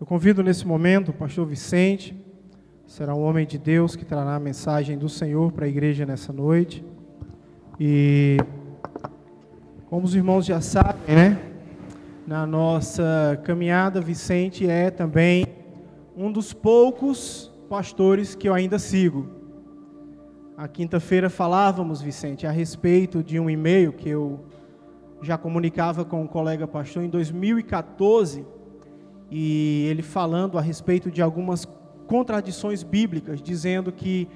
Eu convido nesse momento o pastor Vicente, será um homem de Deus que trará a mensagem do Senhor para a igreja nessa noite. E como os irmãos já sabem, né? Na nossa caminhada, Vicente é também um dos poucos pastores que eu ainda sigo. A quinta-feira falávamos, Vicente, a respeito de um e-mail que eu já comunicava com um colega pastor em 2014, e ele falando a respeito de algumas contradições bíblicas, dizendo que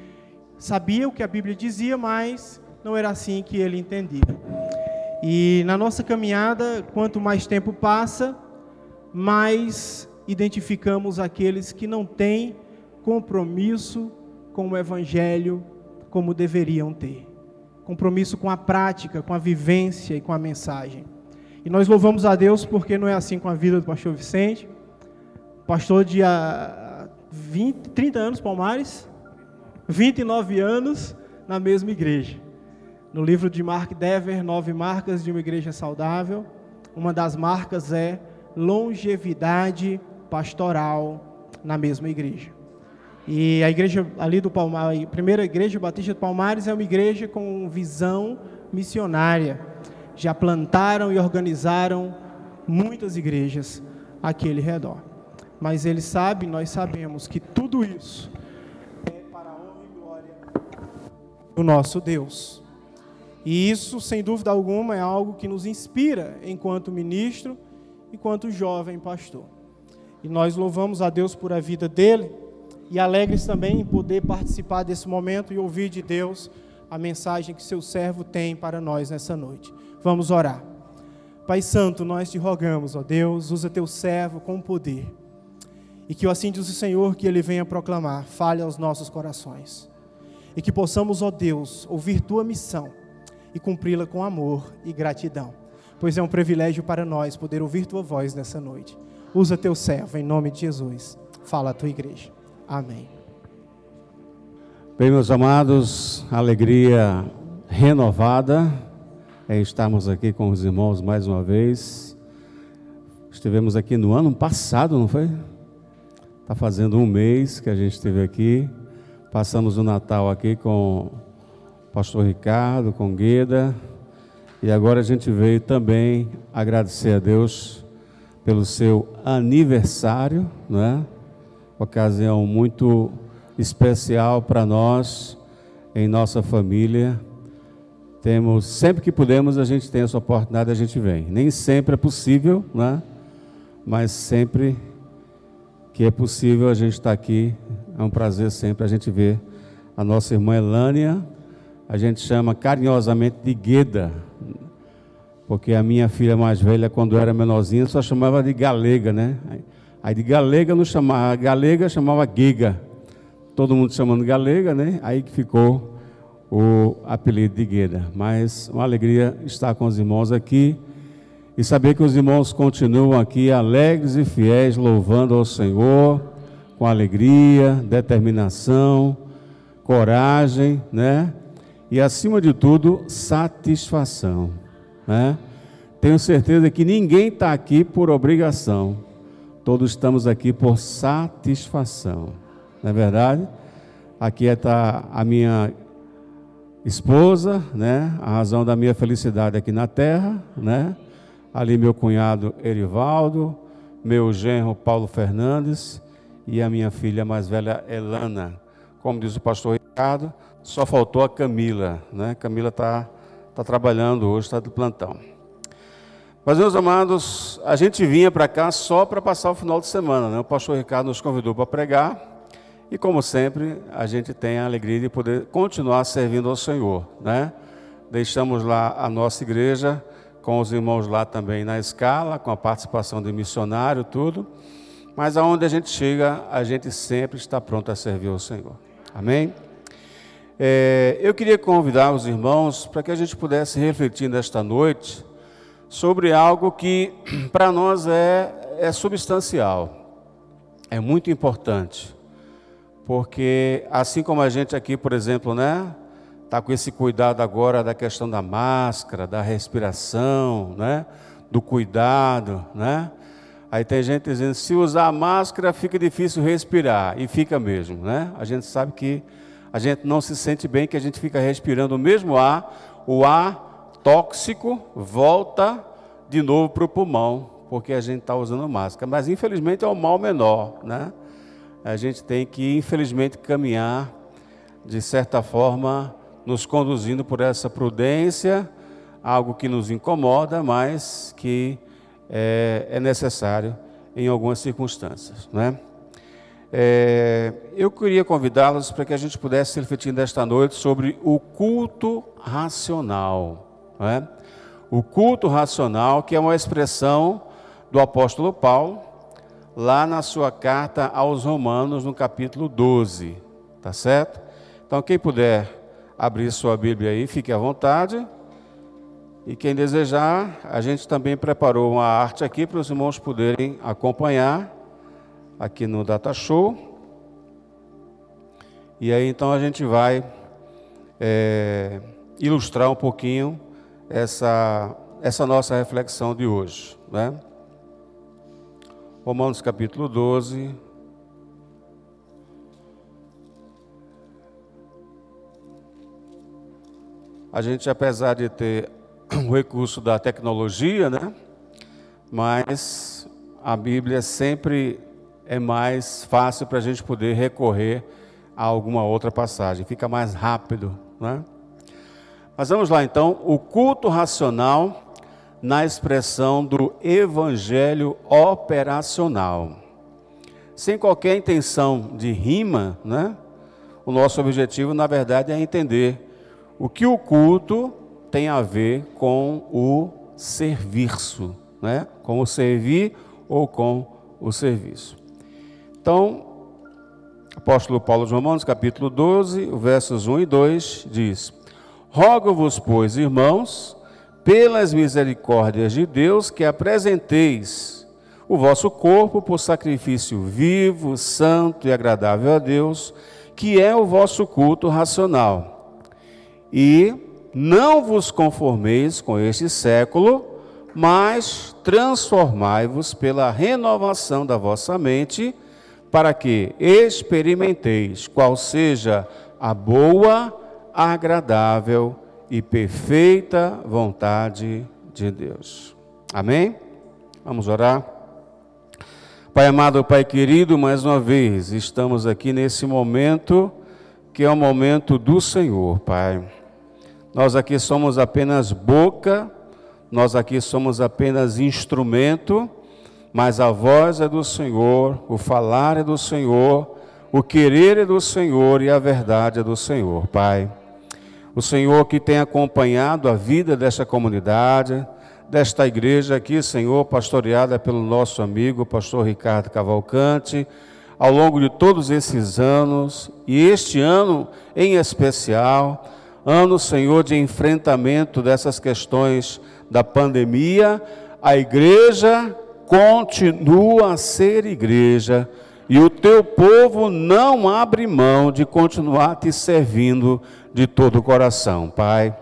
sabia o que a Bíblia dizia, mas não era assim que ele entendia. E na nossa caminhada, quanto mais tempo passa, mais identificamos aqueles que não têm compromisso com o Evangelho como deveriam ter compromisso com a prática, com a vivência e com a mensagem. E nós louvamos a Deus porque não é assim com a vida do pastor Vicente, pastor de 20, 30 anos, Palmares, 29 anos na mesma igreja. No livro de Mark Dever, Nove Marcas de uma Igreja Saudável, uma das marcas é longevidade pastoral na mesma igreja. E a igreja ali do Palmares, a primeira igreja Batista do Palmares é uma igreja com visão missionária. Já plantaram e organizaram muitas igrejas àquele redor. Mas ele sabe, nós sabemos que tudo isso é para a honra e glória do nosso Deus. E isso, sem dúvida alguma, é algo que nos inspira enquanto ministro, enquanto jovem pastor. E nós louvamos a Deus por a vida dele e alegres também em poder participar desse momento e ouvir de Deus a mensagem que seu servo tem para nós nessa noite. Vamos orar. Pai Santo, nós te rogamos, ó Deus, usa teu servo com poder. E que assim diz o Senhor que ele venha proclamar, fale aos nossos corações. E que possamos, ó Deus, ouvir tua missão e cumpri-la com amor e gratidão. Pois é um privilégio para nós poder ouvir tua voz nessa noite. Usa teu servo em nome de Jesus. Fala a tua igreja. Amém. Bem, meus amados, alegria renovada em estarmos aqui com os irmãos mais uma vez. Estivemos aqui no ano passado, não foi? Está fazendo um mês que a gente esteve aqui. Passamos o Natal aqui com o pastor Ricardo, com Gueda. E agora a gente veio também agradecer a Deus pelo seu aniversário, não é? ocasião muito especial para nós, em nossa família. Temos, sempre que podemos, a gente tem essa oportunidade, a gente vem. Nem sempre é possível, né? Mas sempre que é possível, a gente está aqui. É um prazer sempre a gente ver a nossa irmã Elânia. A gente chama carinhosamente de Gueda, porque a minha filha mais velha, quando era menorzinha, só chamava de Galega, né? Aí de galega não chamava, galega chamava Giga. Todo mundo chamando galega, né? Aí que ficou o apelido de Gueda. Mas uma alegria estar com os irmãos aqui e saber que os irmãos continuam aqui alegres e fiéis, louvando ao Senhor com alegria, determinação, coragem, né? E acima de tudo, satisfação, né? Tenho certeza que ninguém está aqui por obrigação. Todos estamos aqui por satisfação, não é verdade? Aqui está a minha esposa, né? A razão da minha felicidade aqui na terra, né? Ali meu cunhado Erivaldo, meu genro Paulo Fernandes e a minha filha mais velha Elana. Como diz o pastor Ricardo, só faltou a Camila, né? Camila está tá trabalhando hoje, está de plantão. Mas, meus amados, a gente vinha para cá só para passar o final de semana. Né? O pastor Ricardo nos convidou para pregar. E, como sempre, a gente tem a alegria de poder continuar servindo ao Senhor. Né? Deixamos lá a nossa igreja, com os irmãos lá também na escala, com a participação de missionário, tudo. Mas aonde a gente chega, a gente sempre está pronto a servir ao Senhor. Amém? É, eu queria convidar os irmãos para que a gente pudesse refletir nesta noite sobre algo que para nós é, é substancial, é muito importante, porque assim como a gente aqui, por exemplo, né, está com esse cuidado agora da questão da máscara, da respiração, né, do cuidado, né, Aí tem gente dizendo, se usar máscara fica difícil respirar, e fica mesmo, né? A gente sabe que a gente não se sente bem, que a gente fica respirando o mesmo ar, o ar tóxico volta de novo para o pulmão, porque a gente está usando máscara. Mas infelizmente é o mal menor, né? A gente tem que, infelizmente, caminhar, de certa forma, nos conduzindo por essa prudência, algo que nos incomoda, mas que é, é necessário em algumas circunstâncias. Né? É, eu queria convidá-los para que a gente pudesse refletir nesta noite sobre o culto racional. Né? O culto racional, que é uma expressão do apóstolo Paulo, lá na sua carta aos Romanos, no capítulo 12. Tá certo? Então, quem puder abrir sua Bíblia aí, fique à vontade. E quem desejar, a gente também preparou uma arte aqui para os irmãos poderem acompanhar aqui no Data Show. E aí então a gente vai é, ilustrar um pouquinho essa, essa nossa reflexão de hoje. Né? Romanos capítulo 12. A gente, apesar de ter o recurso da tecnologia, né? Mas a Bíblia sempre é mais fácil para a gente poder recorrer a alguma outra passagem, fica mais rápido, né? Mas vamos lá então, o culto racional na expressão do evangelho operacional. Sem qualquer intenção de rima, né? O nosso objetivo, na verdade, é entender o que o culto tem a ver com o serviço, né? com o servir ou com o serviço. Então, apóstolo Paulo de Romanos, capítulo 12, versos 1 e 2, diz: Rogo-vos, pois, irmãos, pelas misericórdias de Deus, que apresenteis o vosso corpo por sacrifício vivo, santo e agradável a Deus, que é o vosso culto racional. E não vos conformeis com este século, mas transformai-vos pela renovação da vossa mente, para que experimenteis qual seja a boa, agradável e perfeita vontade de Deus. Amém? Vamos orar. Pai amado, Pai querido, mais uma vez estamos aqui nesse momento que é o momento do Senhor, Pai. Nós aqui somos apenas boca, nós aqui somos apenas instrumento, mas a voz é do Senhor, o falar é do Senhor, o querer é do Senhor e a verdade é do Senhor, Pai. O Senhor que tem acompanhado a vida desta comunidade, desta igreja aqui, Senhor, pastoreada pelo nosso amigo, pastor Ricardo Cavalcante, ao longo de todos esses anos, e este ano em especial, ano, Senhor, de enfrentamento dessas questões da pandemia, a igreja continua a ser igreja e o teu povo não abre mão de continuar te servindo de todo o coração, Pai.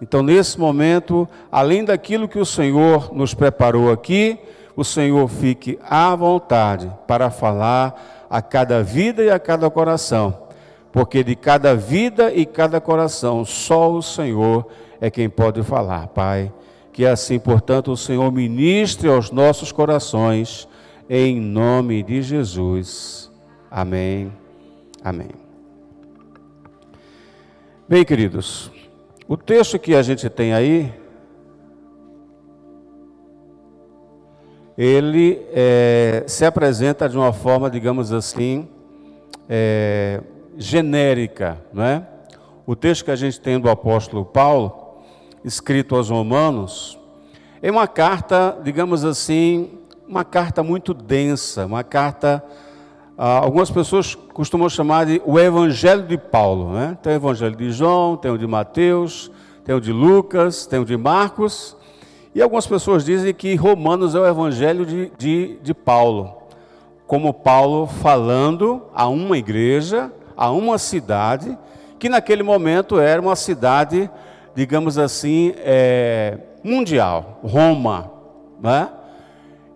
Então, nesse momento, além daquilo que o Senhor nos preparou aqui, o Senhor fique à vontade para falar a cada vida e a cada coração porque de cada vida e cada coração só o Senhor é quem pode falar, Pai. Que assim, portanto, o Senhor ministre aos nossos corações, em nome de Jesus. Amém. Amém. Bem, queridos, o texto que a gente tem aí, ele é, se apresenta de uma forma, digamos assim, é, genérica, não é? O texto que a gente tem do apóstolo Paulo, escrito aos Romanos, é uma carta, digamos assim, uma carta muito densa, uma carta. Ah, algumas pessoas costumam chamar de o Evangelho de Paulo. Né? Tem o Evangelho de João, tem o de Mateus, tem o de Lucas, tem o de Marcos. E algumas pessoas dizem que Romanos é o Evangelho de, de, de Paulo. Como Paulo falando a uma igreja, a uma cidade que naquele momento era uma cidade, digamos assim, é, mundial, Roma, né?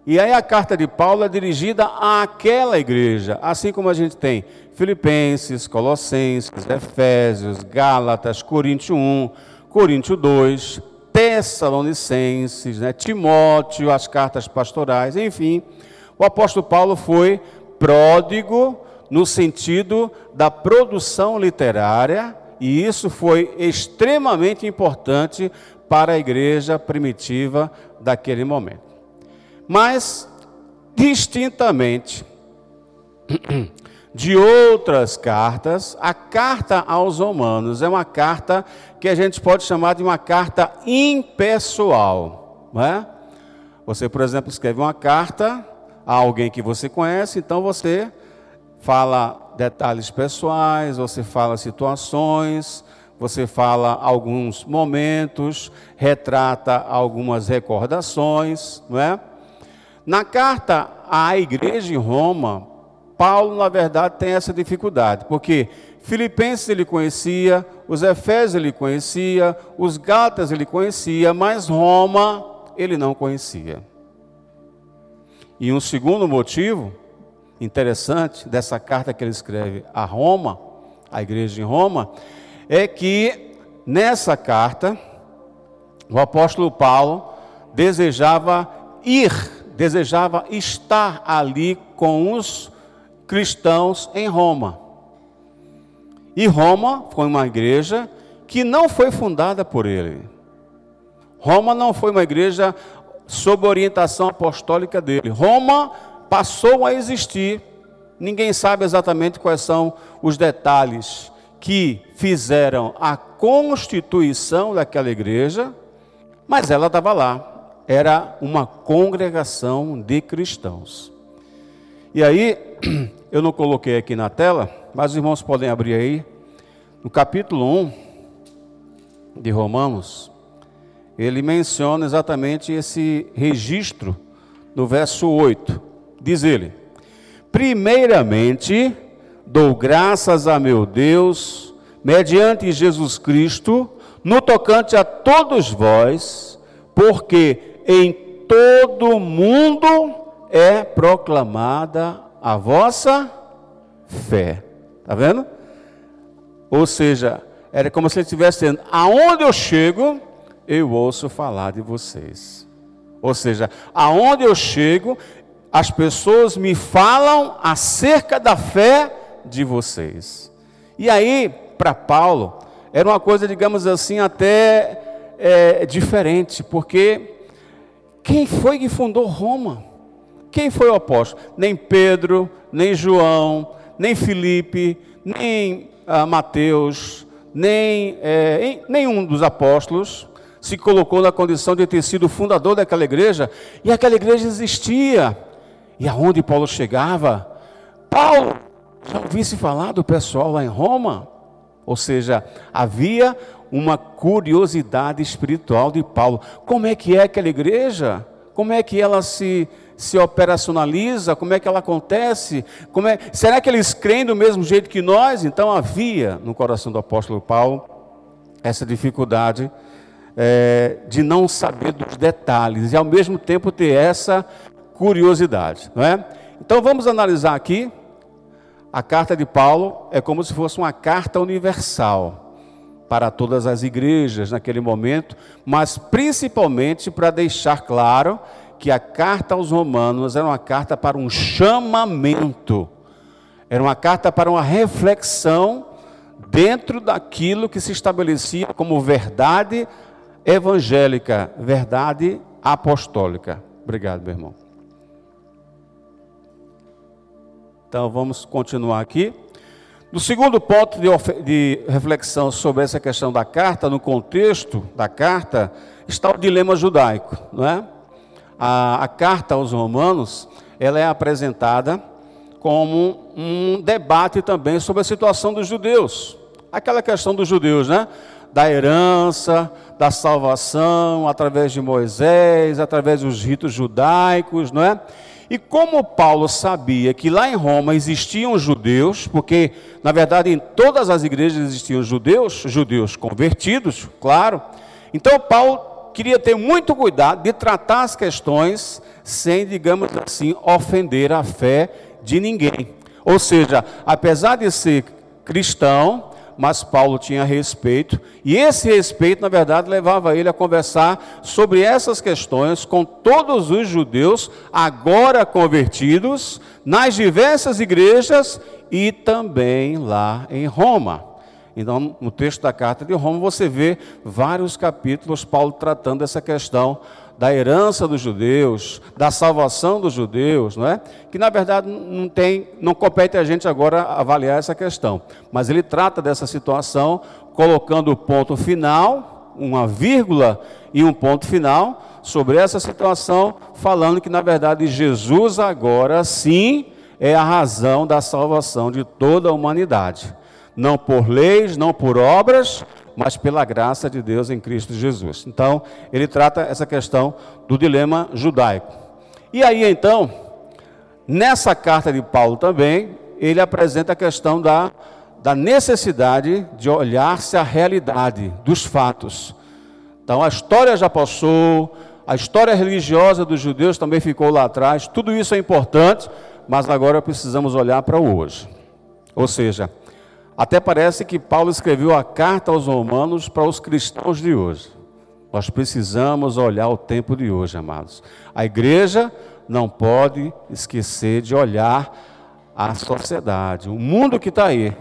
E aí a carta de Paulo é dirigida àquela igreja, assim como a gente tem Filipenses, Colossenses, Efésios, Gálatas, Coríntios 1, Coríntios 2, Tessalonicenses, né, Timóteo, as cartas pastorais, enfim. O apóstolo Paulo foi pródigo no sentido da produção literária, e isso foi extremamente importante para a igreja primitiva daquele momento. Mas, distintamente de outras cartas, a carta aos Romanos é uma carta que a gente pode chamar de uma carta impessoal. Não é? Você, por exemplo, escreve uma carta a alguém que você conhece, então você fala detalhes pessoais, você fala situações, você fala alguns momentos, retrata algumas recordações, não é? Na carta à igreja em Roma, Paulo, na verdade, tem essa dificuldade, porque Filipenses ele conhecia, os Efésios ele conhecia, os Gálatas ele conhecia, mas Roma ele não conhecia. E um segundo motivo interessante dessa carta que ele escreve a Roma, a igreja em Roma, é que nessa carta o apóstolo Paulo desejava ir, desejava estar ali com os cristãos em Roma. E Roma foi uma igreja que não foi fundada por ele. Roma não foi uma igreja sob orientação apostólica dele. Roma passou a existir. Ninguém sabe exatamente quais são os detalhes que fizeram a constituição daquela igreja, mas ela estava lá. Era uma congregação de cristãos. E aí, eu não coloquei aqui na tela, mas os irmãos podem abrir aí, no capítulo 1 de Romanos, ele menciona exatamente esse registro no verso 8. Diz ele: Primeiramente, dou graças a meu Deus, mediante Jesus Cristo, no tocante a todos vós, porque em todo mundo é proclamada a vossa fé. Está vendo? Ou seja, era como se ele estivesse dizendo: aonde eu chego, eu ouço falar de vocês. Ou seja, aonde eu chego, as pessoas me falam acerca da fé de vocês. E aí, para Paulo, era uma coisa, digamos assim, até é, diferente, porque quem foi que fundou Roma? Quem foi o apóstolo? Nem Pedro, nem João, nem Felipe, nem ah, Mateus, nem é, nenhum dos apóstolos se colocou na condição de ter sido fundador daquela igreja, e aquela igreja existia. E aonde Paulo chegava, Paulo, já ouvisse falar do pessoal lá em Roma? Ou seja, havia uma curiosidade espiritual de Paulo. Como é que é aquela igreja? Como é que ela se, se operacionaliza? Como é que ela acontece? Como é, será que eles creem do mesmo jeito que nós? Então havia no coração do apóstolo Paulo essa dificuldade é, de não saber dos detalhes e ao mesmo tempo ter essa curiosidade, não é? Então vamos analisar aqui a carta de Paulo é como se fosse uma carta universal para todas as igrejas naquele momento, mas principalmente para deixar claro que a carta aos Romanos era uma carta para um chamamento, era uma carta para uma reflexão dentro daquilo que se estabelecia como verdade evangélica, verdade apostólica. Obrigado, meu irmão. Então vamos continuar aqui. No segundo ponto de, de, reflexão sobre essa questão da carta, no contexto da carta, está o dilema judaico, não é? A, a carta aos romanos, ela é apresentada como um debate também sobre a situação dos judeus. Aquela questão dos judeus, né? Da herança, da salvação através de Moisés, através dos ritos judaicos, não é? E como Paulo sabia que lá em Roma existiam judeus, porque na verdade em todas as igrejas existiam judeus, judeus convertidos, claro. Então Paulo queria ter muito cuidado de tratar as questões sem, digamos assim, ofender a fé de ninguém. Ou seja, apesar de ser cristão, mas Paulo tinha respeito, e esse respeito, na verdade, levava ele a conversar sobre essas questões com todos os judeus agora convertidos nas diversas igrejas e também lá em Roma. Então, no texto da carta de Roma, você vê vários capítulos Paulo tratando dessa questão da herança dos judeus, da salvação dos judeus, não é? Que na verdade não tem, não compete a gente agora avaliar essa questão, mas ele trata dessa situação colocando o ponto final, uma vírgula e um ponto final sobre essa situação, falando que na verdade Jesus agora sim é a razão da salvação de toda a humanidade não por leis, não por obras, mas pela graça de Deus em Cristo Jesus. Então, ele trata essa questão do dilema judaico. E aí, então, nessa carta de Paulo também, ele apresenta a questão da, da necessidade de olhar-se a realidade dos fatos. Então, a história já passou, a história religiosa dos judeus também ficou lá atrás, tudo isso é importante, mas agora precisamos olhar para o hoje. Ou seja, até parece que Paulo escreveu a carta aos romanos para os cristãos de hoje. Nós precisamos olhar o tempo de hoje, amados. A igreja não pode esquecer de olhar a sociedade, o mundo que está aí.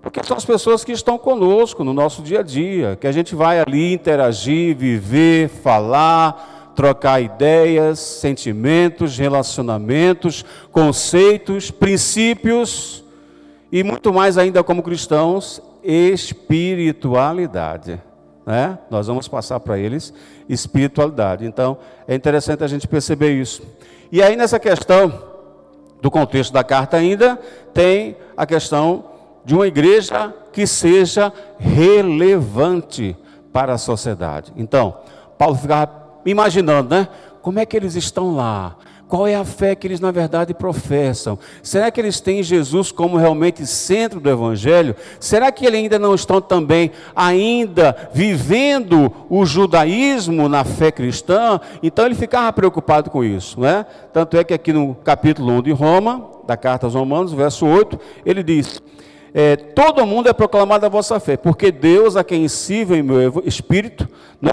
Porque são as pessoas que estão conosco no nosso dia a dia, que a gente vai ali interagir, viver, falar, trocar ideias, sentimentos, relacionamentos, conceitos, princípios e muito mais ainda como cristãos, espiritualidade. Né? Nós vamos passar para eles espiritualidade. Então, é interessante a gente perceber isso. E aí, nessa questão do contexto da carta, ainda tem a questão de uma igreja que seja relevante para a sociedade. Então, Paulo ficava imaginando, né? Como é que eles estão lá? Qual é a fé que eles na verdade professam? Será que eles têm Jesus como realmente centro do evangelho? Será que eles ainda não estão também ainda vivendo o judaísmo na fé cristã? Então ele ficava preocupado com isso, né? Tanto é que aqui no capítulo 1 de Roma, da carta aos Romanos, verso 8, ele diz: é, todo mundo é proclamado a vossa fé, porque Deus, a quem sirvo em meu espírito, no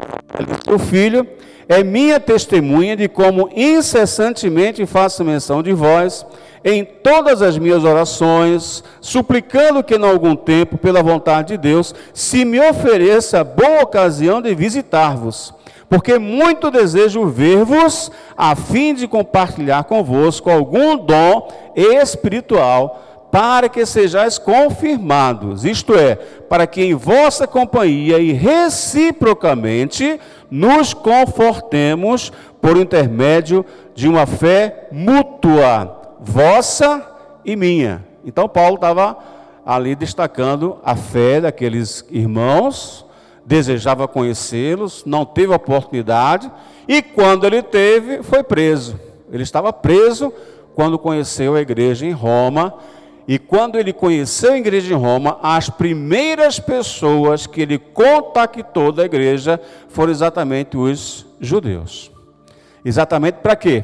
seu Filho, é minha testemunha de como incessantemente faço menção de vós em todas as minhas orações, suplicando que, em algum tempo, pela vontade de Deus, se me ofereça boa ocasião de visitar-vos, porque muito desejo ver-vos, a fim de compartilhar convosco algum dom espiritual, para que sejais confirmados, isto é, para que em vossa companhia e reciprocamente nos confortemos por intermédio de uma fé mútua, vossa e minha. Então, Paulo estava ali destacando a fé daqueles irmãos, desejava conhecê-los, não teve oportunidade, e quando ele teve, foi preso. Ele estava preso quando conheceu a igreja em Roma e quando ele conheceu a igreja em Roma, as primeiras pessoas que ele contactou da igreja foram exatamente os judeus. Exatamente para quê?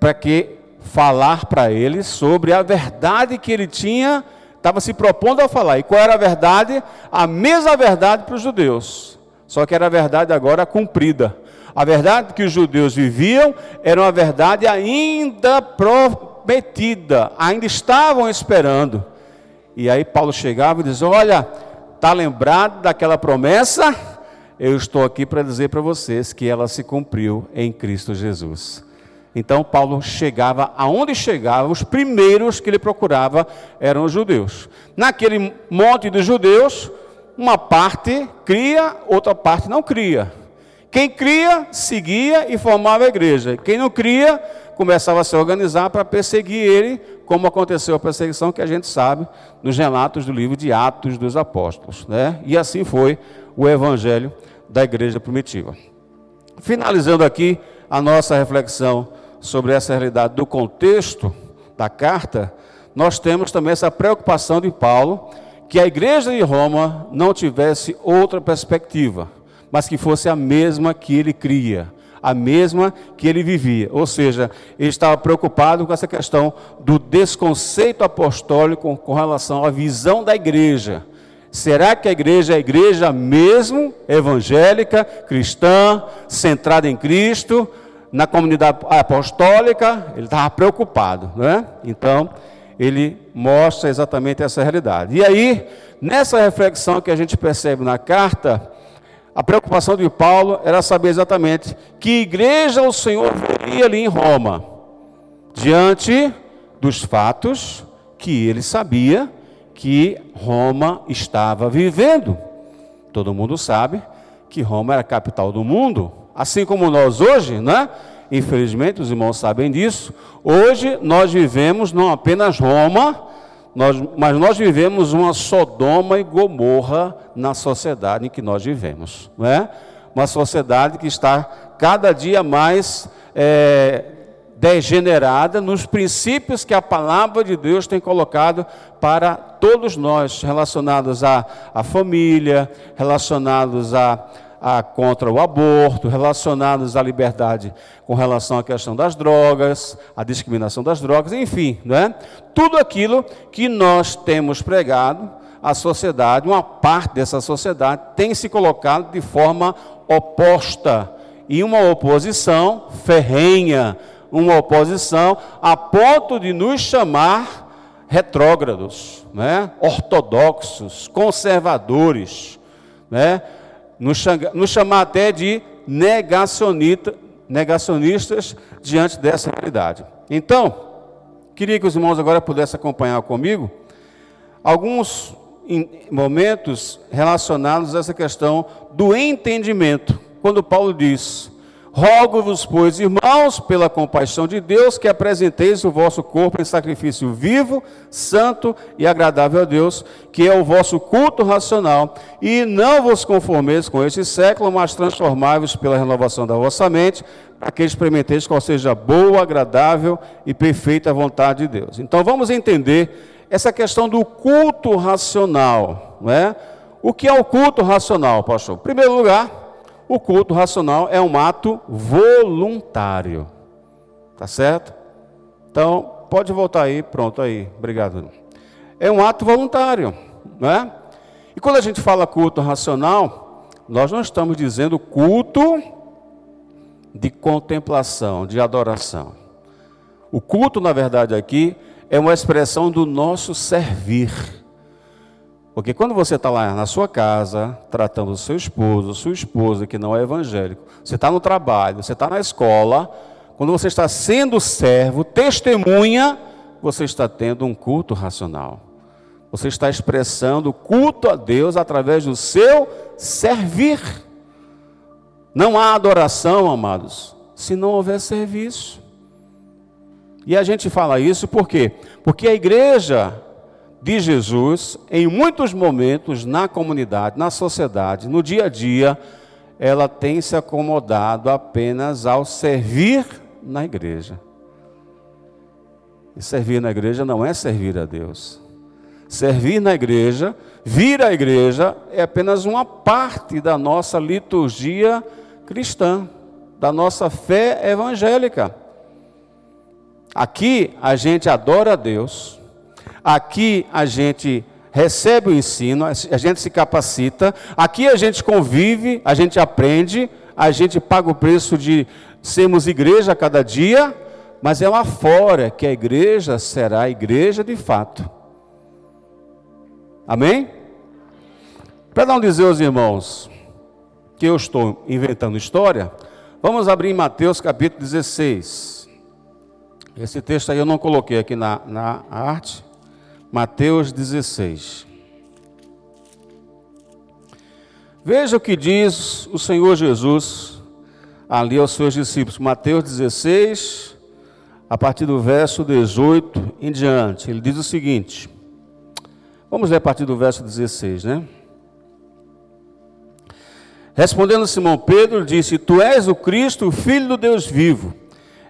Para que falar para eles sobre a verdade que ele tinha, estava se propondo a falar. E qual era a verdade? A mesma verdade para os judeus. Só que era a verdade agora cumprida. A verdade que os judeus viviam era uma verdade ainda pro prometida, ainda estavam esperando. E aí Paulo chegava e dizia: Olha, está lembrado daquela promessa? Eu estou aqui para dizer para vocês que ela se cumpriu em Cristo Jesus. Então Paulo chegava, aonde chegava, os primeiros que ele procurava eram os judeus. Naquele monte de judeus, uma parte cria, outra parte não cria. Quem cria, seguia e formava a igreja. Quem não cria, começava a se organizar para perseguir ele, como aconteceu a perseguição que a gente sabe nos relatos do livro de Atos dos Apóstolos. Né? E assim foi o evangelho da igreja primitiva. Finalizando aqui a nossa reflexão sobre essa realidade do contexto da carta, nós temos também essa preocupação de Paulo que a igreja de Roma não tivesse outra perspectiva, mas que fosse a mesma que ele cria, a mesma que ele vivia. Ou seja, ele estava preocupado com essa questão do desconceito apostólico com relação à visão da igreja. Será que a igreja é a igreja mesmo evangélica, cristã, centrada em Cristo, na comunidade apostólica? Ele estava preocupado, né? Então, ele mostra exatamente essa realidade. E aí, nessa reflexão que a gente percebe na carta, a preocupação de Paulo era saber exatamente que igreja o Senhor veria ali em Roma, diante dos fatos que ele sabia que Roma estava vivendo. Todo mundo sabe que Roma era a capital do mundo, assim como nós hoje, né? Infelizmente, os irmãos sabem disso. Hoje nós vivemos não apenas Roma, nós, mas nós vivemos uma Sodoma e Gomorra na sociedade em que nós vivemos, não é? Uma sociedade que está cada dia mais é, degenerada nos princípios que a palavra de Deus tem colocado para todos nós, relacionados à, à família, relacionados a a, contra o aborto, relacionados à liberdade com relação à questão das drogas, à discriminação das drogas, enfim, né? tudo aquilo que nós temos pregado, a sociedade, uma parte dessa sociedade, tem se colocado de forma oposta e uma oposição ferrenha, uma oposição a ponto de nos chamar retrógrados, né? ortodoxos, conservadores, né? Nos, nos chamar até de negacionista, negacionistas diante dessa realidade. Então, queria que os irmãos agora pudessem acompanhar comigo alguns momentos relacionados a essa questão do entendimento. Quando Paulo diz: Rogo-vos, pois, irmãos, pela compaixão de Deus, que apresenteis o vosso corpo em sacrifício vivo, santo e agradável a Deus, que é o vosso culto racional, e não vos conformeis com este século, mas transformai-vos pela renovação da vossa mente, para que experimenteis qual seja boa, agradável e perfeita a vontade de Deus. Então vamos entender essa questão do culto racional, não é? O que é o culto racional, pastor? Em primeiro lugar, o culto racional é um ato voluntário. Tá certo? Então, pode voltar aí, pronto aí. Obrigado. É um ato voluntário, não é? E quando a gente fala culto racional, nós não estamos dizendo culto de contemplação, de adoração. O culto, na verdade, aqui é uma expressão do nosso servir. Porque quando você está lá na sua casa, tratando o seu esposo, sua esposa que não é evangélico, você está no trabalho, você está na escola, quando você está sendo servo, testemunha, você está tendo um culto racional. Você está expressando culto a Deus através do seu servir. Não há adoração, amados, se não houver serviço. E a gente fala isso por quê? Porque a igreja de Jesus, em muitos momentos na comunidade, na sociedade, no dia a dia, ela tem se acomodado apenas ao servir na igreja. E servir na igreja não é servir a Deus. Servir na igreja, vir à igreja, é apenas uma parte da nossa liturgia cristã, da nossa fé evangélica. Aqui a gente adora a Deus, Aqui a gente recebe o ensino, a gente se capacita, aqui a gente convive, a gente aprende, a gente paga o preço de sermos igreja a cada dia, mas é lá fora que a igreja será a igreja de fato. Amém? Para não dizer aos irmãos que eu estou inventando história, vamos abrir em Mateus capítulo 16. Esse texto aí eu não coloquei aqui na, na arte, Mateus 16. Veja o que diz o Senhor Jesus ali aos seus discípulos. Mateus 16, a partir do verso 18 em diante. Ele diz o seguinte: Vamos ler a partir do verso 16, né? Respondendo Simão Pedro, disse: Tu és o Cristo, o Filho do Deus vivo.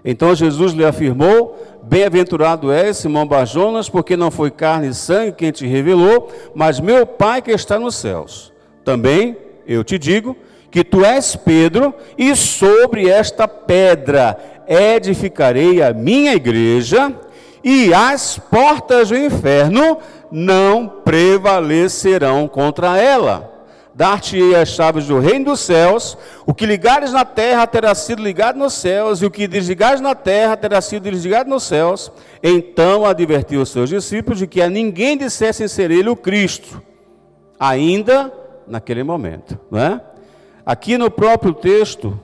Então Jesus lhe afirmou: Bem-aventurado és, Simão Barjonas, porque não foi carne e sangue quem te revelou, mas meu Pai que está nos céus. Também eu te digo que tu és Pedro, e sobre esta pedra edificarei a minha igreja, e as portas do inferno não prevalecerão contra ela. Dar-te-ei as chaves do reino dos céus, o que ligares na terra terá sido ligado nos céus, e o que desligares na terra terá sido desligado nos céus. Então advertiu os seus discípulos de que a ninguém dissessem ser ele o Cristo, ainda naquele momento. Não é? Aqui no próprio texto,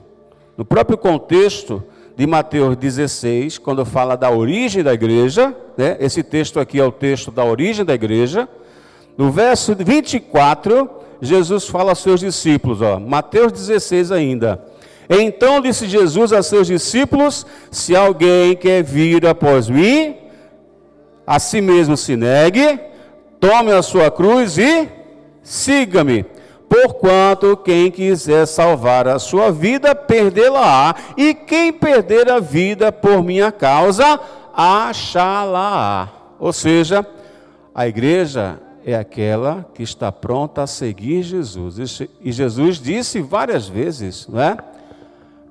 no próprio contexto de Mateus 16, quando fala da origem da igreja, né? esse texto aqui é o texto da origem da igreja, no verso 24, Jesus fala aos seus discípulos, ó, Mateus 16 ainda. Então disse Jesus a seus discípulos: Se alguém quer vir após mim, a si mesmo se negue, tome a sua cruz e siga-me. Porquanto quem quiser salvar a sua vida, perdê-la-á, e quem perder a vida por minha causa, achá-la-á. Ou seja, a igreja é aquela que está pronta a seguir Jesus. E Jesus disse várias vezes, não é?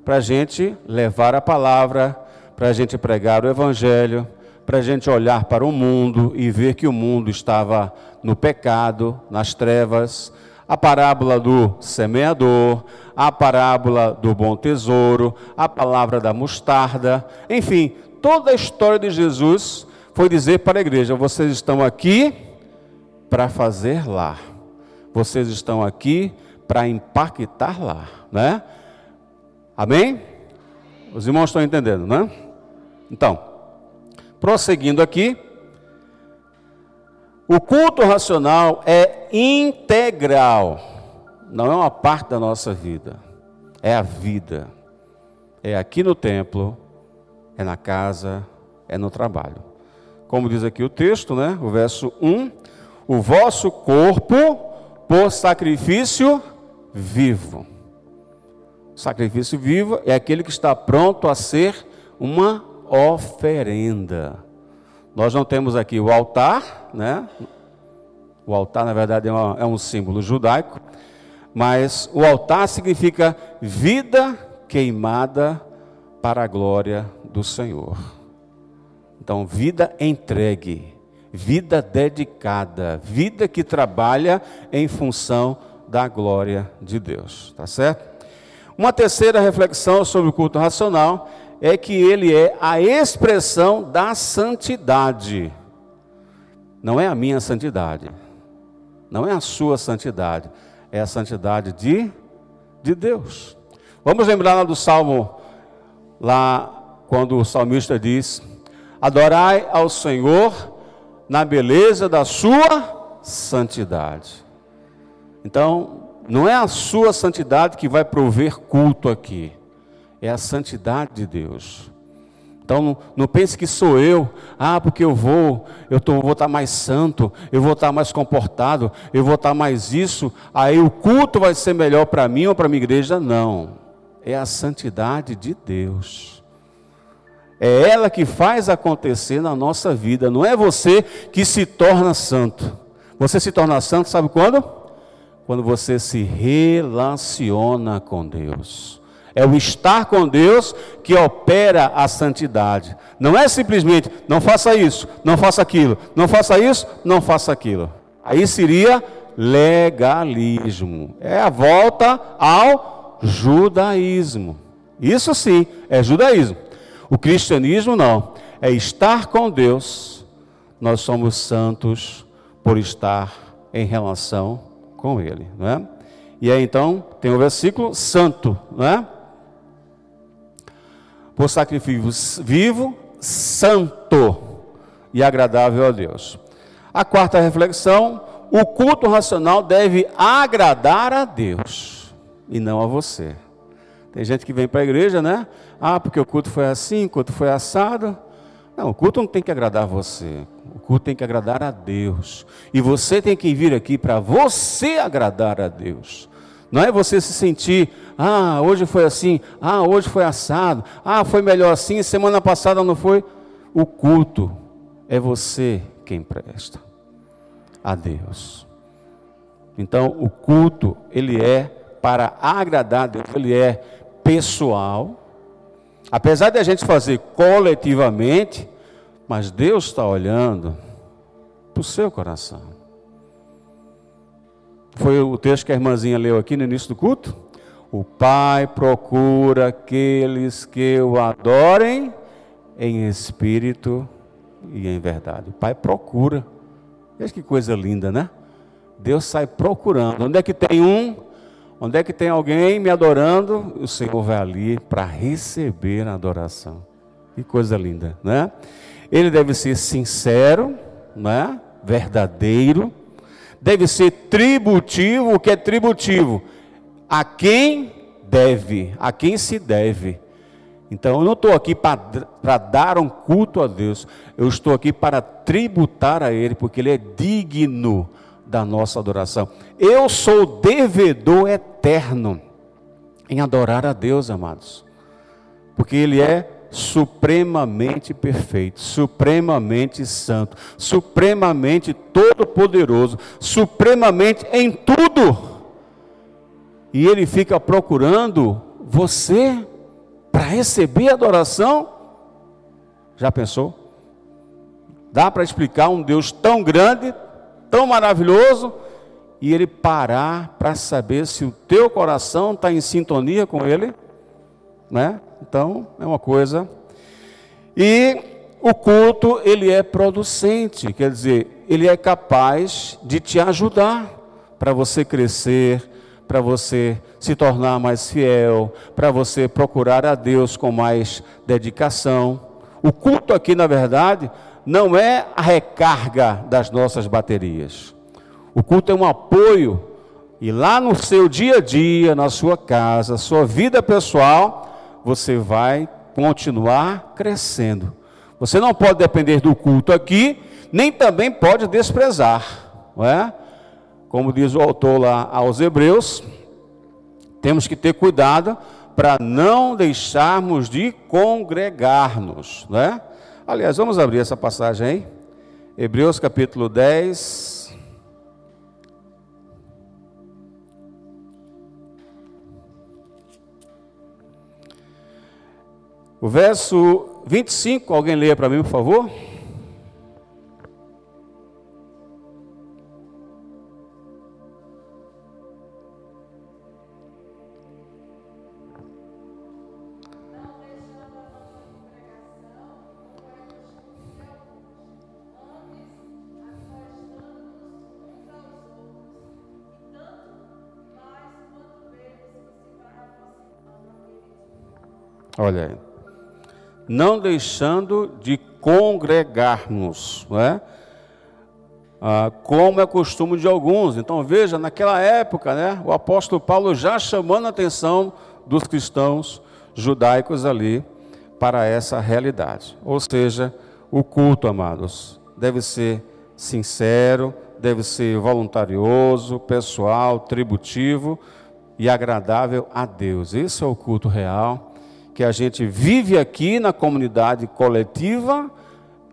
Para a gente levar a palavra, para a gente pregar o Evangelho, para a gente olhar para o mundo e ver que o mundo estava no pecado, nas trevas, a parábola do semeador, a parábola do bom tesouro, a palavra da mostarda, enfim, toda a história de Jesus foi dizer para a igreja: vocês estão aqui para fazer lá, vocês estão aqui para impactar lá, né? Amém? Os irmãos estão entendendo, né? Então, prosseguindo aqui. O culto racional é integral, não é uma parte da nossa vida, é a vida. É aqui no templo, é na casa, é no trabalho. Como diz aqui o texto, né? O verso 1: O vosso corpo por sacrifício vivo. sacrifício vivo é aquele que está pronto a ser uma oferenda. Nós não temos aqui o altar, né? O altar, na verdade, é, uma, é um símbolo judaico, mas o altar significa vida queimada para a glória do Senhor. Então, vida entregue, vida dedicada, vida que trabalha em função da glória de Deus, tá certo? Uma terceira reflexão sobre o culto racional é que ele é a expressão da santidade. Não é a minha santidade, não é a sua santidade, é a santidade de, de Deus. Vamos lembrar lá do Salmo, lá quando o salmista diz: Adorai ao Senhor na beleza da sua santidade. Então, não é a sua santidade que vai prover culto aqui é a santidade de Deus. Então não, pense que sou eu, ah, porque eu vou, eu tô, vou estar mais santo, eu vou estar mais comportado, eu vou estar mais isso, aí o culto vai ser melhor para mim ou para minha igreja. Não, é a santidade de Deus. É ela que faz acontecer na nossa vida, não é você que se torna santo. Você se torna santo, sabe quando? Quando você se relaciona com Deus. É o estar com Deus que opera a santidade. Não é simplesmente, não faça isso, não faça aquilo, não faça isso, não faça aquilo. Aí seria legalismo. É a volta ao judaísmo. Isso sim, é judaísmo. O cristianismo não. É estar com Deus. Nós somos santos por estar em relação com Ele. Não é? E aí então tem o versículo santo, não é? por sacrifício vivo, santo e agradável a Deus. A quarta reflexão: o culto racional deve agradar a Deus e não a você. Tem gente que vem para a igreja, né? Ah, porque o culto foi assim, o culto foi assado. Não, o culto não tem que agradar você. O culto tem que agradar a Deus. E você tem que vir aqui para você agradar a Deus. Não é você se sentir ah, hoje foi assim. Ah, hoje foi assado. Ah, foi melhor assim. Semana passada não foi. O culto é você quem presta a Deus. Então, o culto, ele é para agradar a Deus, ele é pessoal. Apesar de a gente fazer coletivamente, mas Deus está olhando para o seu coração. Foi o texto que a irmãzinha leu aqui no início do culto? O Pai procura aqueles que o adorem em espírito e em verdade. O Pai procura. Veja que coisa linda, né? Deus sai procurando. Onde é que tem um? Onde é que tem alguém me adorando? O Senhor vai ali para receber a adoração. Que coisa linda, né? Ele deve ser sincero, né? Verdadeiro deve ser tributivo. O que é tributivo? A quem deve, a quem se deve. Então eu não estou aqui para dar um culto a Deus, eu estou aqui para tributar a Ele, porque Ele é digno da nossa adoração. Eu sou devedor eterno em adorar a Deus, amados, porque Ele é supremamente perfeito, supremamente santo, supremamente todo-poderoso, supremamente em tudo. E ele fica procurando você para receber adoração. Já pensou? Dá para explicar um Deus tão grande, tão maravilhoso, e ele parar para saber se o teu coração está em sintonia com ele? Né? Então, é uma coisa. E o culto, ele é producente, quer dizer, ele é capaz de te ajudar para você crescer, para você se tornar mais fiel, para você procurar a Deus com mais dedicação. O culto aqui, na verdade, não é a recarga das nossas baterias. O culto é um apoio e lá no seu dia a dia, na sua casa, sua vida pessoal, você vai continuar crescendo. Você não pode depender do culto aqui, nem também pode desprezar, não é? Como diz o autor lá aos Hebreus, temos que ter cuidado para não deixarmos de congregar-nos, não é? Aliás, vamos abrir essa passagem aí. Hebreus capítulo 10, O verso 25, alguém leia para mim, por favor? Olha aí não deixando de congregar-nos, não é? Ah, como é costume de alguns. Então veja, naquela época, né, o apóstolo Paulo já chamando a atenção dos cristãos judaicos ali para essa realidade. Ou seja, o culto, amados, deve ser sincero, deve ser voluntarioso, pessoal, tributivo e agradável a Deus. Esse é o culto real que a gente vive aqui na comunidade coletiva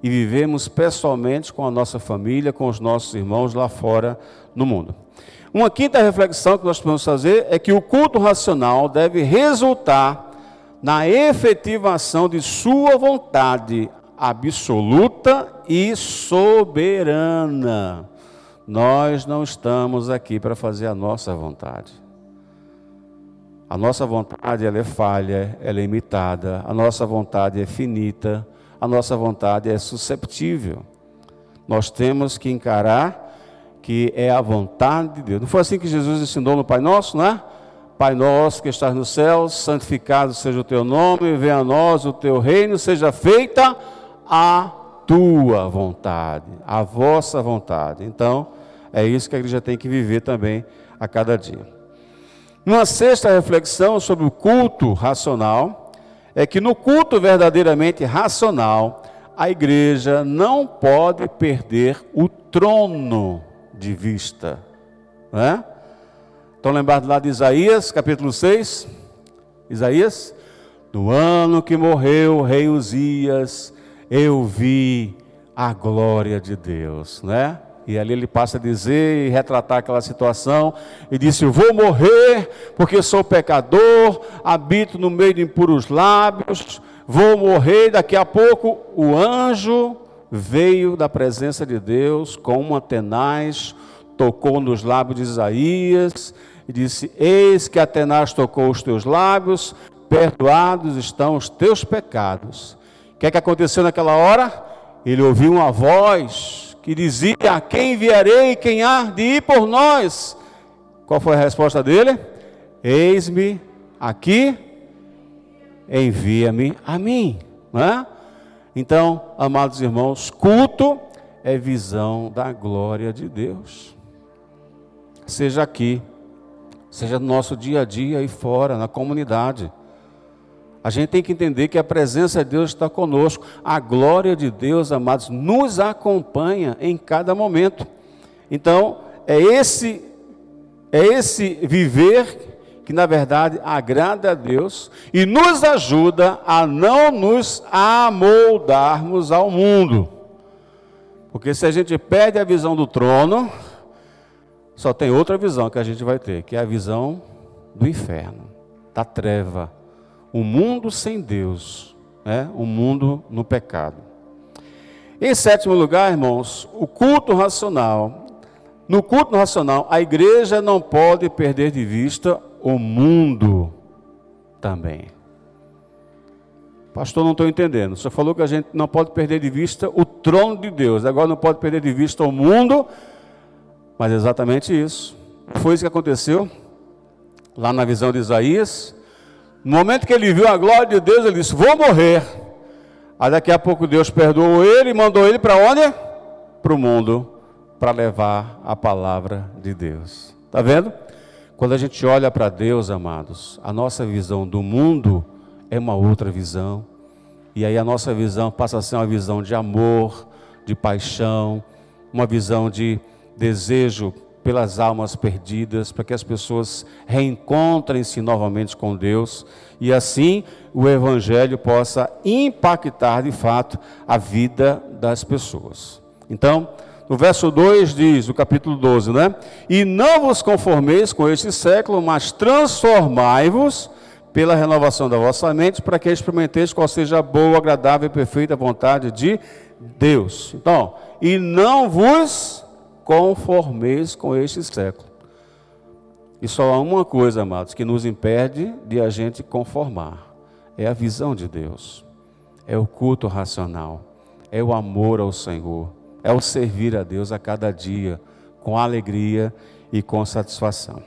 e vivemos pessoalmente com a nossa família, com os nossos irmãos lá fora no mundo. Uma quinta reflexão que nós podemos fazer é que o culto racional deve resultar na efetivação de sua vontade absoluta e soberana. Nós não estamos aqui para fazer a nossa vontade. A nossa vontade ela é falha, ela é limitada, a nossa vontade é finita, a nossa vontade é susceptível. Nós temos que encarar que é a vontade de Deus. Não foi assim que Jesus ensinou no Pai Nosso, né? Pai nosso que estás nos céus, santificado seja o teu nome, venha a nós o teu reino, seja feita a tua vontade, a vossa vontade. Então, é isso que a igreja tem que viver também a cada dia. Uma sexta reflexão sobre o culto racional é que no culto verdadeiramente racional, a igreja não pode perder o trono de vista. Né? Estão lembrados lá de Isaías, capítulo 6? Isaías? No ano que morreu o rei Uzias, eu vi a glória de Deus, né? E ali ele passa a dizer e retratar aquela situação. E disse: Vou morrer porque sou pecador, habito no meio de impuros lábios, vou morrer. Daqui a pouco o anjo veio da presença de Deus com uma tenaz, tocou nos lábios de Isaías e disse: Eis que a tenaz tocou os teus lábios, perdoados estão os teus pecados. O que é que aconteceu naquela hora? Ele ouviu uma voz que dizia: A quem enviarei? Quem há de ir por nós? Qual foi a resposta dele? Eis-me aqui, envia-me a mim. Não é? Então, amados irmãos, culto é visão da glória de Deus. Seja aqui, seja no nosso dia a dia e fora, na comunidade. A gente tem que entender que a presença de Deus está conosco. A glória de Deus, amados, nos acompanha em cada momento. Então, é esse é esse viver que na verdade agrada a Deus e nos ajuda a não nos amoldarmos ao mundo. Porque se a gente perde a visão do trono, só tem outra visão que a gente vai ter, que é a visão do inferno, da treva, o mundo sem Deus, né? um mundo no pecado. Em sétimo lugar, irmãos, o culto racional. No culto racional, a igreja não pode perder de vista o mundo também. Pastor, não estou entendendo. Você falou que a gente não pode perder de vista o trono de Deus, agora não pode perder de vista o mundo, mas é exatamente isso. Foi isso que aconteceu lá na visão de Isaías. No momento que ele viu a glória de Deus, ele disse: Vou morrer. Aí daqui a pouco Deus perdoou ele e mandou ele para onde? Para o mundo, para levar a palavra de Deus. Está vendo? Quando a gente olha para Deus, amados, a nossa visão do mundo é uma outra visão. E aí a nossa visão passa a ser uma visão de amor, de paixão, uma visão de desejo pelas almas perdidas, para que as pessoas reencontrem-se novamente com Deus e assim o Evangelho possa impactar de fato a vida das pessoas. Então, no verso 2 diz, no capítulo 12, né? E não vos conformeis com este século, mas transformai-vos pela renovação da vossa mente, para que experimenteis qual seja a boa, agradável e perfeita vontade de Deus. Então, e não vos conformeis com este século. E só há uma coisa, amados, que nos impede de a gente conformar: é a visão de Deus, é o culto racional, é o amor ao Senhor é o servir a Deus a cada dia, com alegria e com satisfação.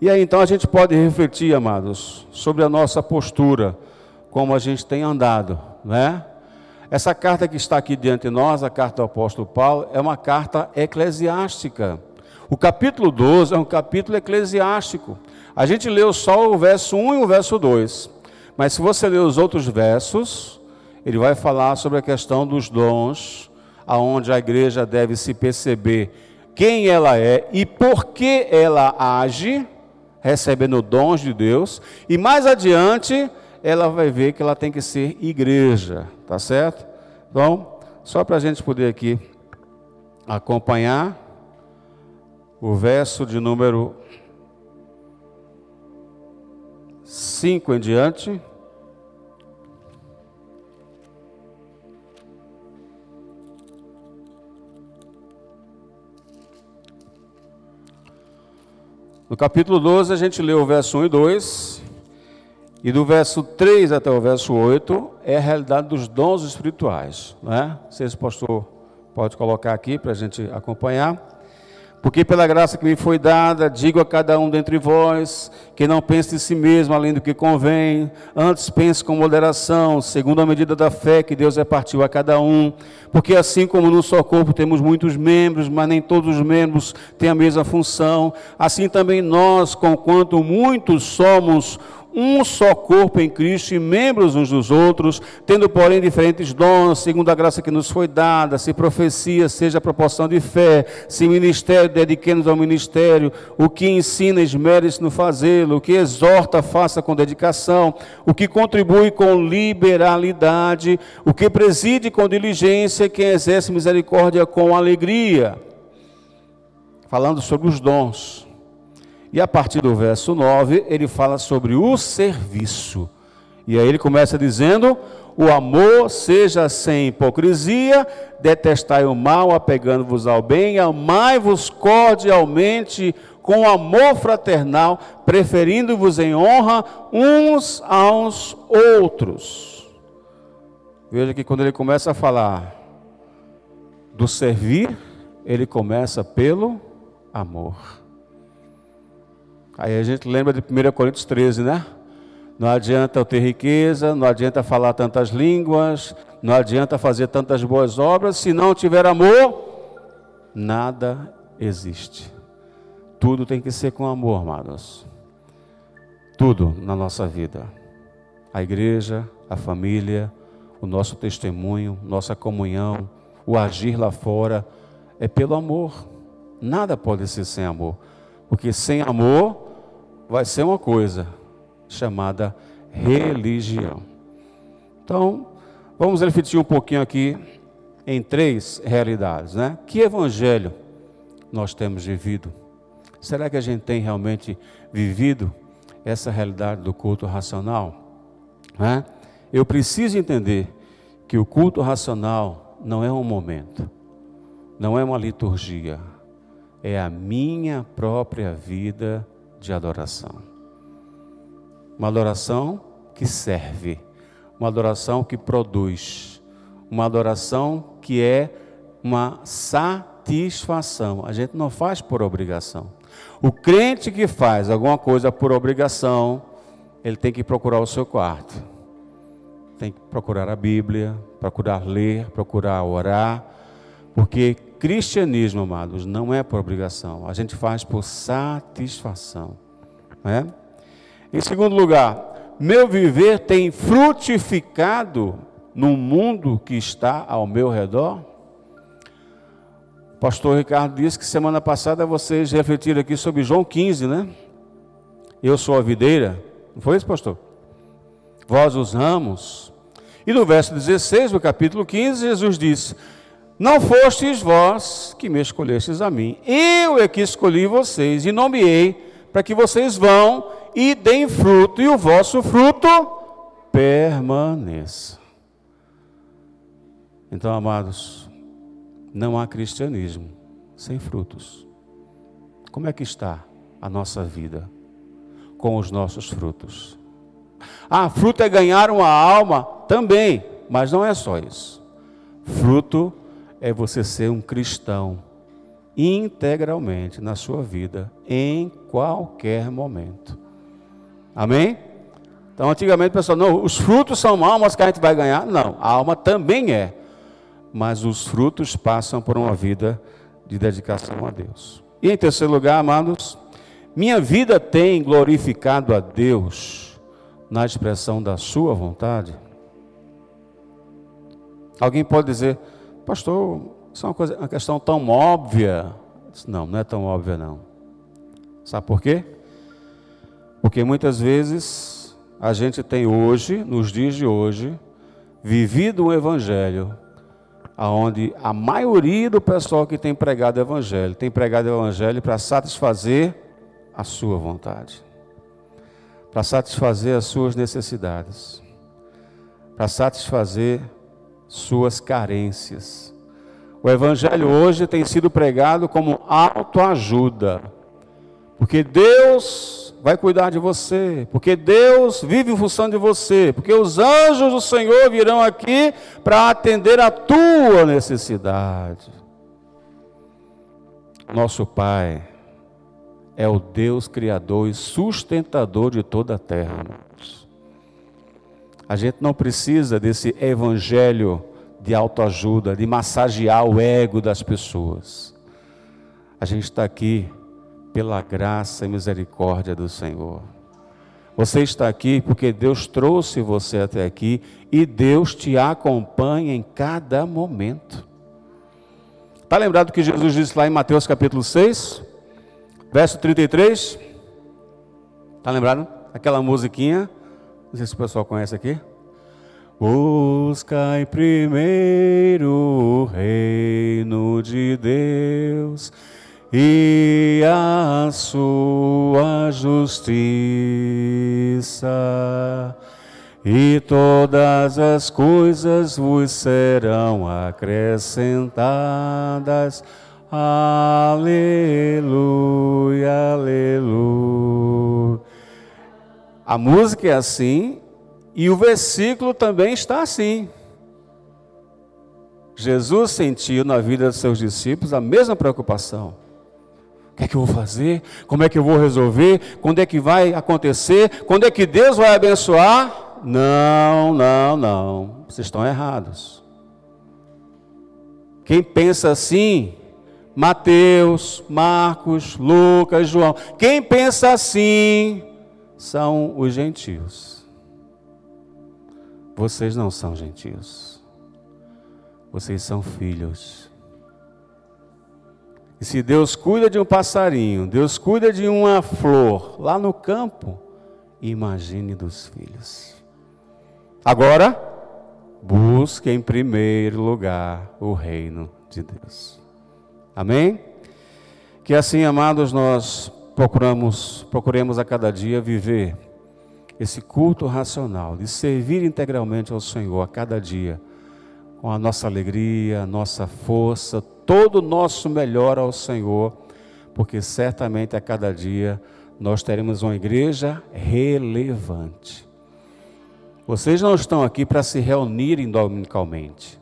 E aí então a gente pode refletir, amados, sobre a nossa postura, como a gente tem andado, né? Essa carta que está aqui diante de nós, a carta do apóstolo Paulo, é uma carta eclesiástica. O capítulo 12 é um capítulo eclesiástico. A gente leu só o verso 1 e o verso 2. Mas se você ler os outros versos, ele vai falar sobre a questão dos dons, aonde a igreja deve se perceber quem ela é e por que ela age, recebendo dons de Deus, e mais adiante ela vai ver que ela tem que ser igreja, tá certo? Então, só para a gente poder aqui acompanhar o verso de número 5 em diante. No capítulo 12, a gente lê o verso 1 e 2, e do verso 3 até o verso 8 é a realidade dos dons espirituais. Né? Vocês, pastor, pode colocar aqui para a gente acompanhar. Porque pela graça que me foi dada, digo a cada um dentre vós, que não pense de si mesmo além do que convém, antes pense com moderação, segundo a medida da fé que Deus repartiu a cada um. Porque assim como no só corpo temos muitos membros, mas nem todos os membros têm a mesma função, assim também nós, conquanto muitos somos um só corpo em Cristo e membros uns dos outros, tendo, porém, diferentes dons, segundo a graça que nos foi dada, se profecia, seja a proporção de fé, se ministério, dediquemos ao ministério, o que ensina, esmere-se no fazê-lo, o que exorta, faça com dedicação, o que contribui com liberalidade, o que preside com diligência, quem exerce misericórdia com alegria. falando sobre os dons. E a partir do verso 9, ele fala sobre o serviço. E aí ele começa dizendo: o amor seja sem hipocrisia, detestai o mal, apegando-vos ao bem, amai-vos cordialmente com amor fraternal, preferindo-vos em honra uns aos outros. Veja que quando ele começa a falar do servir, ele começa pelo amor. Aí a gente lembra de 1 Coríntios 13, né? Não adianta eu ter riqueza, não adianta falar tantas línguas, não adianta fazer tantas boas obras, se não tiver amor, nada existe. Tudo tem que ser com amor, amados. Tudo na nossa vida. A igreja, a família, o nosso testemunho, nossa comunhão, o agir lá fora, é pelo amor. Nada pode ser sem amor. Porque sem amor vai ser uma coisa, chamada religião. Então, vamos refletir um pouquinho aqui em três realidades, né? Que evangelho nós temos vivido? Será que a gente tem realmente vivido essa realidade do culto racional? Né? Eu preciso entender que o culto racional não é um momento, não é uma liturgia, é a minha própria vida de adoração. Uma adoração que serve, uma adoração que produz, uma adoração que é uma satisfação. A gente não faz por obrigação. O crente que faz alguma coisa por obrigação, ele tem que procurar o seu quarto. Tem que procurar a Bíblia, procurar ler, procurar orar, porque cristianismo, amados, não é por obrigação. A gente faz por satisfação. Não é? Em segundo lugar, meu viver tem frutificado no mundo que está ao meu redor? O pastor Ricardo disse que semana passada vocês refletiram aqui sobre João 15, né? Eu sou a videira. Não foi isso, pastor? Vós os ramos. E no verso 16 do capítulo 15, Jesus disse: Não fostes vós que me escolhestes a mim, eu é que escolhi vocês e nomeei para que vocês vão e deem fruto, e o vosso fruto permaneça. Então, amados, não há cristianismo sem frutos. Como é que está a nossa vida com os nossos frutos? Ah, fruto é ganhar uma alma também, mas não é só isso. Fruto é você ser um cristão integralmente na sua vida, em qualquer momento. Amém? Então, antigamente o pessoal, não, os frutos são almas que a gente vai ganhar. Não, a alma também é. Mas os frutos passam por uma vida de dedicação a Deus. E em terceiro lugar, amados, minha vida tem glorificado a Deus na expressão da sua vontade? Alguém pode dizer, pastor, isso é uma, coisa, uma questão tão óbvia. Não, não é tão óbvia não. Sabe por quê? Porque muitas vezes a gente tem hoje, nos dias de hoje, vivido um evangelho aonde a maioria do pessoal que tem pregado o evangelho, tem pregado o evangelho para satisfazer a sua vontade. Para satisfazer as suas necessidades. Para satisfazer suas carências o Evangelho hoje tem sido pregado como autoajuda, porque Deus vai cuidar de você, porque Deus vive em função de você, porque os anjos do Senhor virão aqui para atender a tua necessidade. Nosso Pai é o Deus Criador e sustentador de toda a terra. A gente não precisa desse Evangelho de autoajuda, de massagear o ego das pessoas. A gente está aqui pela graça e misericórdia do Senhor. Você está aqui porque Deus trouxe você até aqui e Deus te acompanha em cada momento. Está lembrado que Jesus disse lá em Mateus capítulo 6, verso 33? Está lembrado? Aquela musiquinha, não sei se o pessoal conhece aqui. Buscai primeiro o reino de Deus e a sua justiça, e todas as coisas vos serão acrescentadas. Aleluia, aleluia. A música é assim e o versículo também está assim. Jesus sentiu na vida dos seus discípulos a mesma preocupação. O que é que eu vou fazer? Como é que eu vou resolver? Quando é que vai acontecer? Quando é que Deus vai abençoar? Não, não, não. Vocês estão errados. Quem pensa assim, Mateus, Marcos, Lucas, João, quem pensa assim são os gentios. Vocês não são gentios. Vocês são filhos. E se Deus cuida de um passarinho, Deus cuida de uma flor lá no campo, imagine dos filhos. Agora, busque em primeiro lugar o reino de Deus. Amém? Que assim, amados, nós procuramos, procuremos a cada dia viver esse culto racional, de servir integralmente ao Senhor a cada dia, com a nossa alegria, a nossa força, todo o nosso melhor ao Senhor, porque certamente a cada dia nós teremos uma igreja relevante. Vocês não estão aqui para se reunirem dominicalmente.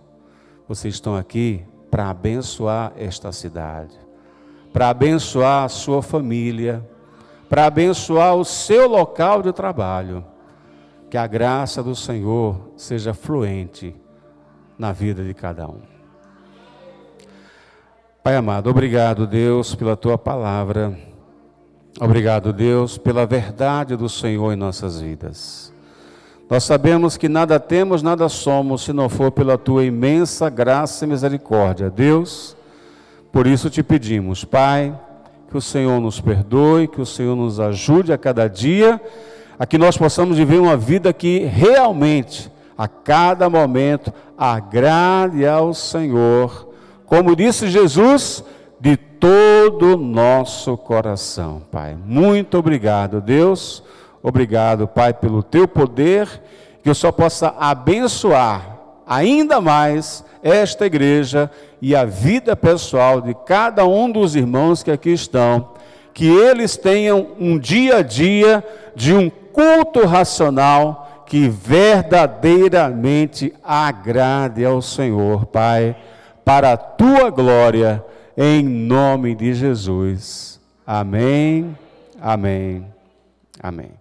Vocês estão aqui para abençoar esta cidade, para abençoar a sua família, para abençoar o seu local de trabalho. Que a graça do Senhor seja fluente na vida de cada um. Pai amado, obrigado, Deus, pela tua palavra. Obrigado, Deus, pela verdade do Senhor em nossas vidas. Nós sabemos que nada temos, nada somos, se não for pela tua imensa graça e misericórdia. Deus, por isso te pedimos, Pai, que o Senhor nos perdoe, que o Senhor nos ajude a cada dia, a que nós possamos viver uma vida que realmente, a cada momento, agrade ao Senhor como disse Jesus, de todo o nosso coração, Pai. Muito obrigado, Deus. Obrigado, Pai, pelo teu poder, que eu só possa abençoar ainda mais esta igreja e a vida pessoal de cada um dos irmãos que aqui estão, que eles tenham um dia a dia de um culto racional que verdadeiramente agrade ao Senhor, Pai para a tua glória, em nome de Jesus. Amém, amém, amém.